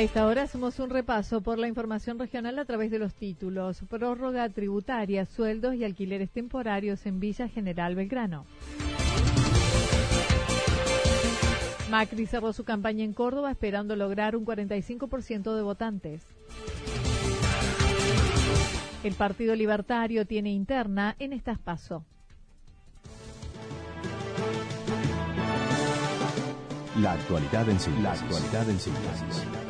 A esta hora hacemos un repaso por la información regional a través de los títulos. Prórroga tributaria, sueldos y alquileres temporarios en Villa General Belgrano. Macri cerró su campaña en Córdoba esperando lograr un 45% de votantes. El Partido Libertario tiene interna en estas paso. La actualidad en síntesis. La actualidad en síntesis.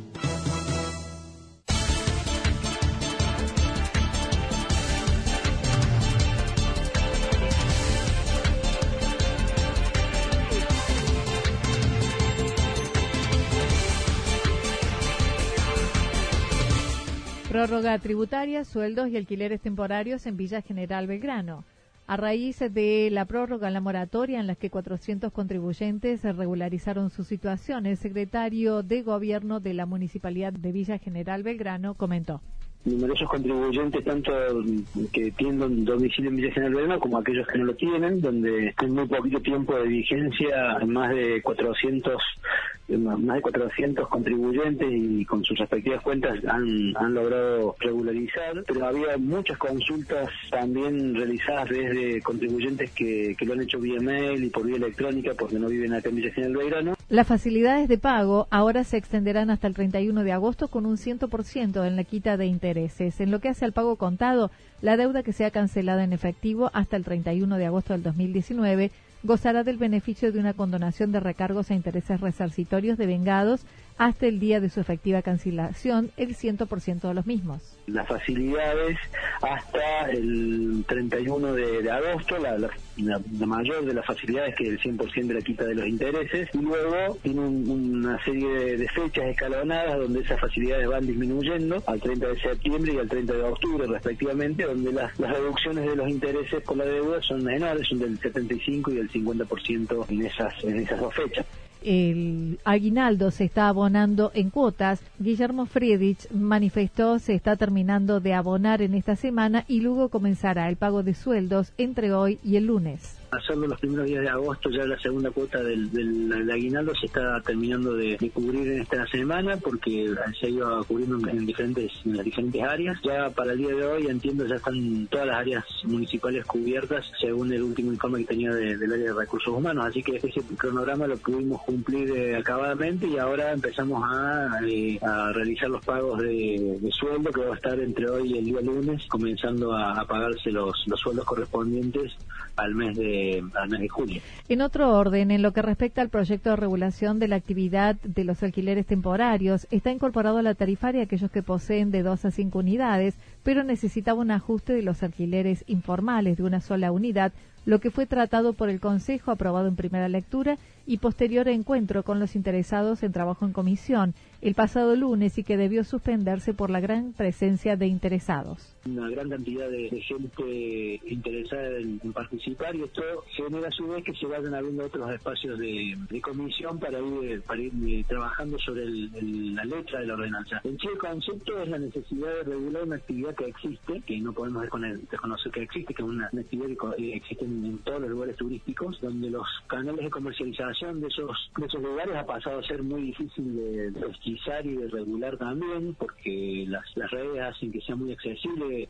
Prórroga tributaria, sueldos y alquileres temporarios en Villa General Belgrano. A raíz de la prórroga en la moratoria en la que 400 contribuyentes regularizaron su situación, el secretario de Gobierno de la Municipalidad de Villa General Belgrano comentó numerosos contribuyentes, tanto que tienen domicilio en Villa General Belgrano como aquellos que no lo tienen, donde en muy poquito tiempo de vigencia más de 400 más de 400 contribuyentes y con sus respectivas cuentas han, han logrado regularizar, pero había muchas consultas también realizadas desde contribuyentes que, que lo han hecho vía mail y por vía electrónica porque no viven acá en Villa General Belgrano. Las facilidades de pago ahora se extenderán hasta el 31 de agosto con un 100% en la quita de intereses. En lo que hace al pago contado, la deuda que sea cancelada en efectivo hasta el 31 de agosto del 2019 gozará del beneficio de una condonación de recargos a intereses resarcitorios de vengados hasta el día de su efectiva cancelación, el 100% de los mismos. Las facilidades hasta el 31 de, agosto, la, mayor de las facilidades que el 100% de la quita de los intereses, y luego tiene una serie de, fechas escalonadas donde esas facilidades van disminuyendo al 30 de septiembre y al 30 de octubre respectivamente, donde las, las reducciones de los intereses por la deuda son menores, son del 75 y del 50% en esas, en esas dos fechas el aguinaldo se está abonando en cuotas. Guillermo Friedrich manifestó se está terminando de abonar en esta semana y luego comenzará el pago de sueldos entre hoy y el lunes hacerlo los primeros días de agosto, ya la segunda cuota del, del, aguinaldo se está terminando de, cubrir en esta semana porque se ido cubriendo en diferentes en las diferentes áreas. Ya para el día de hoy entiendo ya están todas las áreas municipales cubiertas según el último informe que tenía del área de recursos humanos, así que ese cronograma lo pudimos cumplir eh, acabadamente y ahora empezamos a, eh, a realizar los pagos de, sueldo que va a estar entre hoy y el día lunes comenzando a, pagarse los, los sueldos correspondientes al mes de julio. En otro orden, en lo que respecta al proyecto de regulación de la actividad de los alquileres temporarios, está incorporado a la tarifaria aquellos que poseen de dos a cinco unidades, pero necesitaba un ajuste de los alquileres informales de una sola unidad, lo que fue tratado por el Consejo, aprobado en primera lectura y posterior encuentro con los interesados en trabajo en comisión el pasado lunes y que debió suspenderse por la gran presencia de interesados. Una gran cantidad de, gente interesada en, participar y esto genera a su vez que se vayan abriendo otros espacios de, comisión para ir, para ir eh, trabajando sobre la letra de la ordenanza. En sí el concepto es la necesidad de regular una actividad que existe, que no podemos desconocer que existe, que es una, actividad que existe en, todos los lugares turísticos, donde los canales de comercialización de esos, de esos lugares ha pasado a ser muy difícil de, de y de regular también, porque las, las redes hacen que sea muy accesible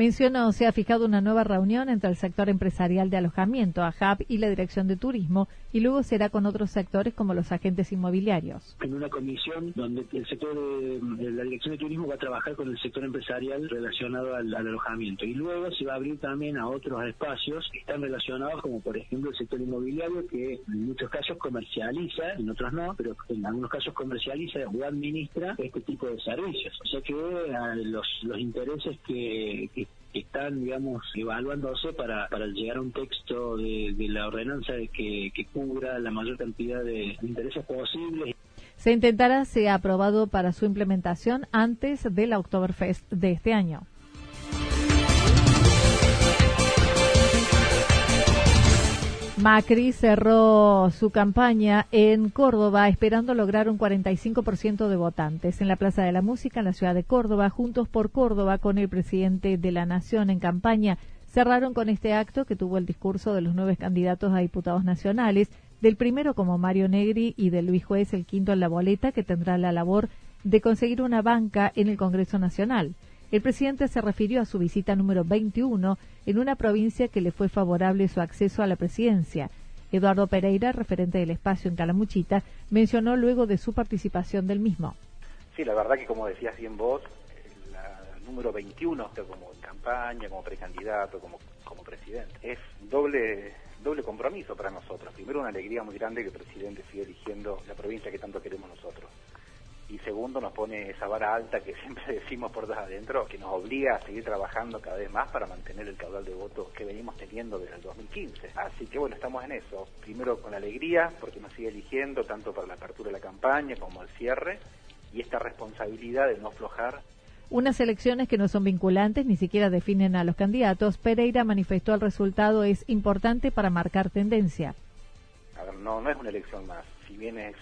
Mencionó, se ha fijado una nueva reunión entre el sector empresarial de alojamiento, AJAP, y la Dirección de Turismo, y luego será con otros sectores como los agentes inmobiliarios. En una comisión donde el sector de, la Dirección de Turismo va a trabajar con el sector empresarial relacionado al, alojamiento. Y luego se va a abrir también a otros espacios que están relacionados, como por ejemplo el sector inmobiliario, que en muchos casos comercializa, en otros no, pero en algunos casos comercializa o administra este tipo de servicios. O sea que los, los intereses que están, digamos, evaluándose para, para llegar a un texto de, la ordenanza que, que cubra la mayor cantidad de intereses posibles. Se intentará sea aprobado para su implementación antes del Oktoberfest de este año. Macri cerró su campaña en Córdoba esperando lograr un 45% de votantes. En la Plaza de la Música, en la ciudad de Córdoba, Juntos por Córdoba, con el presidente de la Nación en campaña, cerraron con este acto que tuvo el discurso de los nueve candidatos a diputados nacionales, del primero como Mario Negri y de Luis Juez el quinto en la boleta, que tendrá la labor de conseguir una banca en el Congreso Nacional. El presidente se refirió a su visita número 21 en una provincia que le fue favorable su acceso a la presidencia. Eduardo Pereira, referente del espacio en Calamuchita, mencionó luego de su participación del mismo. Sí, la verdad que como decías bien vos, la número 21, como en campaña, como precandidato, como, como presidente, es doble doble compromiso para nosotros. Primero, una alegría muy grande que el presidente siga eligiendo la provincia que tanto queremos nosotros y segundo nos pone esa vara alta que siempre decimos por todos adentro, que nos obliga a seguir trabajando cada vez más para mantener el caudal de votos que venimos teniendo desde el 2015. Así que bueno, estamos en eso. Primero con alegría, porque nos sigue eligiendo tanto para la apertura de la campaña como el cierre, y esta responsabilidad de no aflojar unas elecciones que no son vinculantes, ni siquiera definen a los candidatos, Pereira manifestó el resultado es importante para marcar tendencia. A ver, no, no es una elección más. Si bien es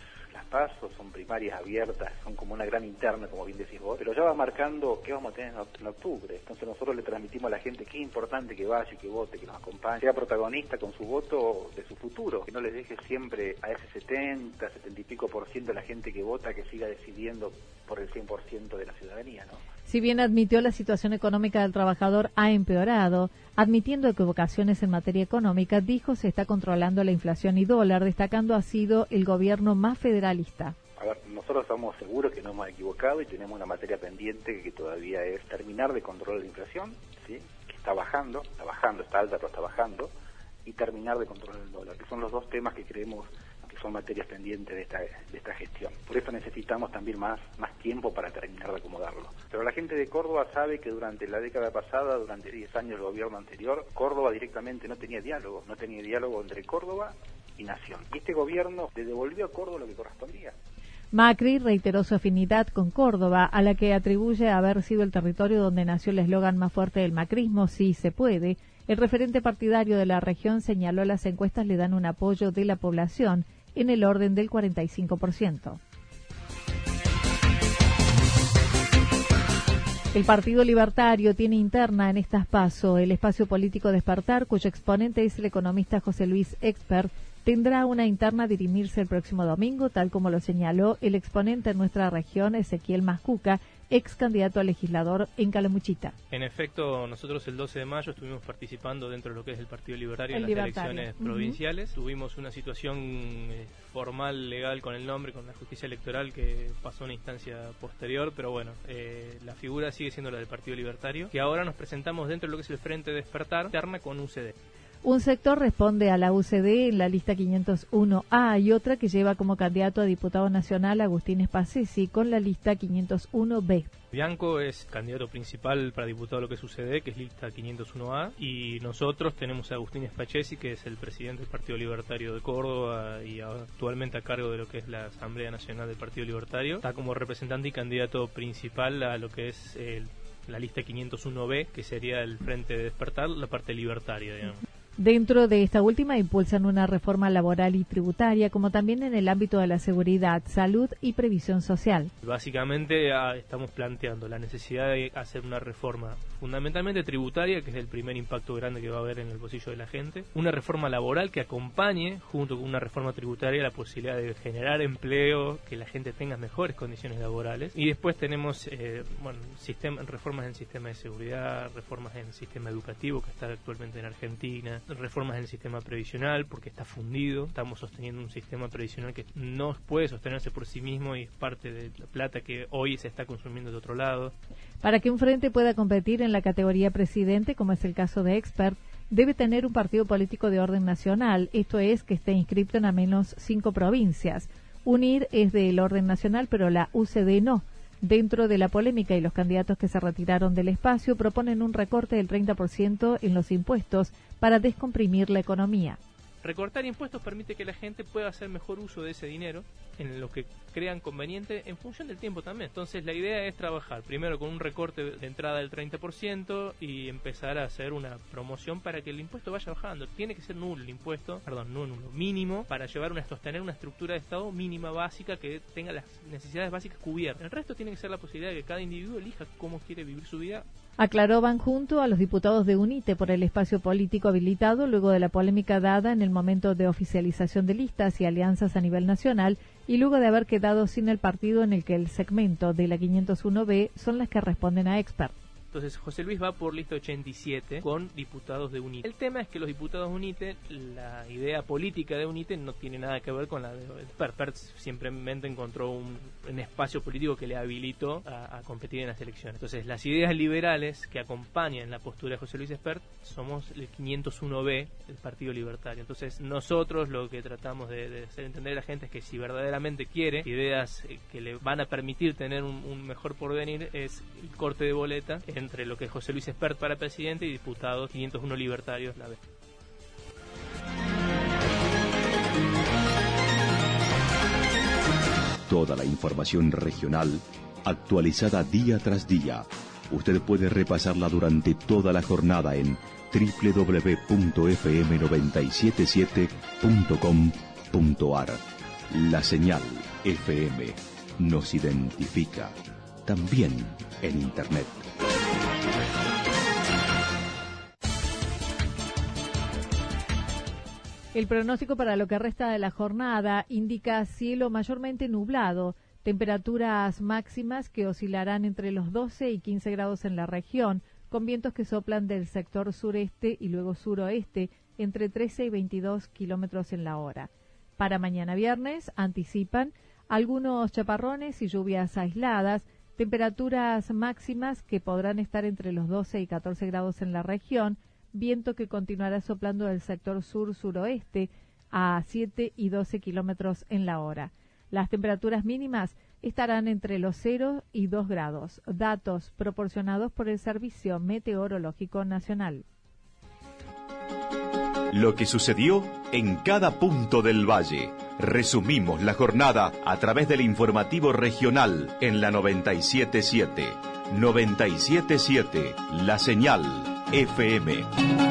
pasos, son primarias abiertas, son como una gran interna, como bien decís vos, pero ya va marcando qué vamos a tener en octubre. Entonces nosotros le transmitimos a la gente es importante que vaya, que vote, que nos acompañe, sea protagonista con su voto de su futuro, que no les deje siempre a ese 70, 70 y pico por ciento de la gente que vota que siga decidiendo por el 100% de la ciudadanía, ¿no? Si bien admitió la situación económica del trabajador ha empeorado, admitiendo equivocaciones en materia económica, dijo se está controlando la inflación y dólar, destacando ha sido el gobierno más federalista. A ver, nosotros estamos seguros que no hemos equivocado y tenemos una materia pendiente que todavía es terminar de controlar la inflación, ¿sí? que está bajando, está bajando, está alta, pero está bajando, y terminar de controlar el dólar, que son los dos temas que creemos son materias pendientes de esta, de esta gestión. Por eso necesitamos también más, tiempo para terminar de acomodarlo. Pero la gente de Córdoba sabe que durante la década pasada, durante 10 años del gobierno anterior, Córdoba directamente no tenía diálogo, no tenía diálogo entre Córdoba y Nación. Y este gobierno le devolvió a Córdoba lo que correspondía. Macri reiteró su afinidad con Córdoba, a la que atribuye haber sido el territorio donde nació el eslogan más fuerte del macrismo, sí se puede. El referente partidario de la región señaló las encuestas le dan un apoyo de la población en el orden del 45%. El Partido Libertario tiene interna en estas pasos el espacio político Despertar, cuyo exponente es el economista José Luis Expert, tendrá una interna a dirimirse el próximo domingo, tal como lo señaló el exponente en nuestra región, Ezequiel Mascuca, ex candidato a legislador en Calamuchita. En efecto, nosotros el 12 de mayo estuvimos participando dentro de lo que es el Partido Libertario en las elecciones provinciales. Tuvimos una situación eh, formal, legal con el nombre, con la justicia electoral que pasó a una instancia posterior, pero bueno, eh, la figura sigue siendo la del Partido Libertario, que ahora nos presentamos dentro de lo que es el Frente Despertar, interna con UCD. Un sector responde a la UCD en la lista 501A y otra que lleva como candidato a diputado nacional Agustín Espacesi con la lista 501B. Bianco es candidato principal para diputado lo que sucede, que es lista 501A, y nosotros tenemos a Agustín Espachesi, que es el presidente del Partido Libertario de Córdoba y actualmente a cargo de lo que es la Asamblea Nacional del Partido Libertario. Está como representante y candidato principal a lo que es la lista 501B, que sería el Frente de Despertar, la parte libertaria, digamos. Dentro de esta última impulsan una reforma laboral y tributaria, como también en el ámbito de la seguridad, salud y previsión social. Básicamente ah, estamos planteando la necesidad de hacer una reforma fundamentalmente tributaria, que es el primer impacto grande que va a haber en el bolsillo de la gente, una reforma laboral que acompañe, junto con una reforma tributaria, la posibilidad de generar empleo, que la gente tenga mejores condiciones laborales. Y después tenemos eh, bueno, sistema, reformas en el sistema de seguridad, reformas en el sistema educativo que está actualmente en Argentina, reformas en el sistema previsional porque está fundido. Estamos sosteniendo un sistema previsional que no puede sostenerse por sí mismo y es parte de la plata que hoy se está consumiendo de otro lado. Para que un frente pueda competir en la categoría presidente, como es el caso de Expert, debe tener un partido político de orden nacional, esto es, que esté inscrito en al menos cinco provincias. UNIR es del orden nacional, pero la UCD no. Dentro de la polémica y los candidatos que se retiraron del espacio proponen un recorte del 30% en los impuestos para descomprimir la economía. Recortar impuestos permite que la gente pueda hacer mejor uso de ese dinero en lo que crean conveniente en función del tiempo también. Entonces la idea es trabajar primero con un recorte de entrada del 30% y empezar a hacer una promoción para que el impuesto vaya bajando. Tiene que ser nulo el impuesto, perdón, no nulo, mínimo para llevar una sostener una estructura de Estado mínima básica que tenga las necesidades básicas cubiertas. El resto tiene que ser la posibilidad de que cada individuo elija cómo quiere vivir su vida Aclaró Van junto a los diputados de UNITE por el espacio político habilitado luego de la polémica dada en el momento de oficialización de listas y alianzas a nivel nacional y luego de haber quedado sin el partido en el que el segmento de la 501B son las que responden a expert. Entonces José Luis va por lista 87 con diputados de UNITE. El tema es que los diputados de UNITE, la idea política de UNITE no tiene nada que ver con la de PERT. Simplemente encontró un, espacio político que le habilitó a, competir en las elecciones. Entonces las ideas liberales que acompañan la postura de José Luis Espert somos el 501B, el Partido Libertario. Entonces nosotros lo que tratamos de, hacer entender a la gente es que si verdaderamente quiere ideas eh, que le van a permitir tener un mejor porvenir es el corte de boleta entre lo que es José Luis Espert para presidente y diputados 501 libertarios la vez. Toda la información regional actualizada día tras día. Usted puede repasarla durante toda la jornada en www.fm977.com.ar. La señal FM nos identifica también en Internet. El pronóstico para lo que resta de la jornada indica cielo mayormente nublado, temperaturas máximas que oscilarán entre los 12 y 15 grados en la región, con vientos que soplan del sector sureste y luego suroeste entre 13 y 22 kilómetros en la hora. Para mañana viernes anticipan algunos chaparrones y lluvias aisladas, temperaturas máximas que podrán estar entre los 12 y 14 grados en la región, viento que continuará soplando del sector sur-suroeste a 7 y 12 kilómetros en la hora. Las temperaturas mínimas estarán entre los 0 y 2 grados, datos proporcionados por el Servicio Meteorológico Nacional. Lo que sucedió en cada punto del valle. Resumimos la jornada a través del informativo regional en la 977. 977, la señal FM.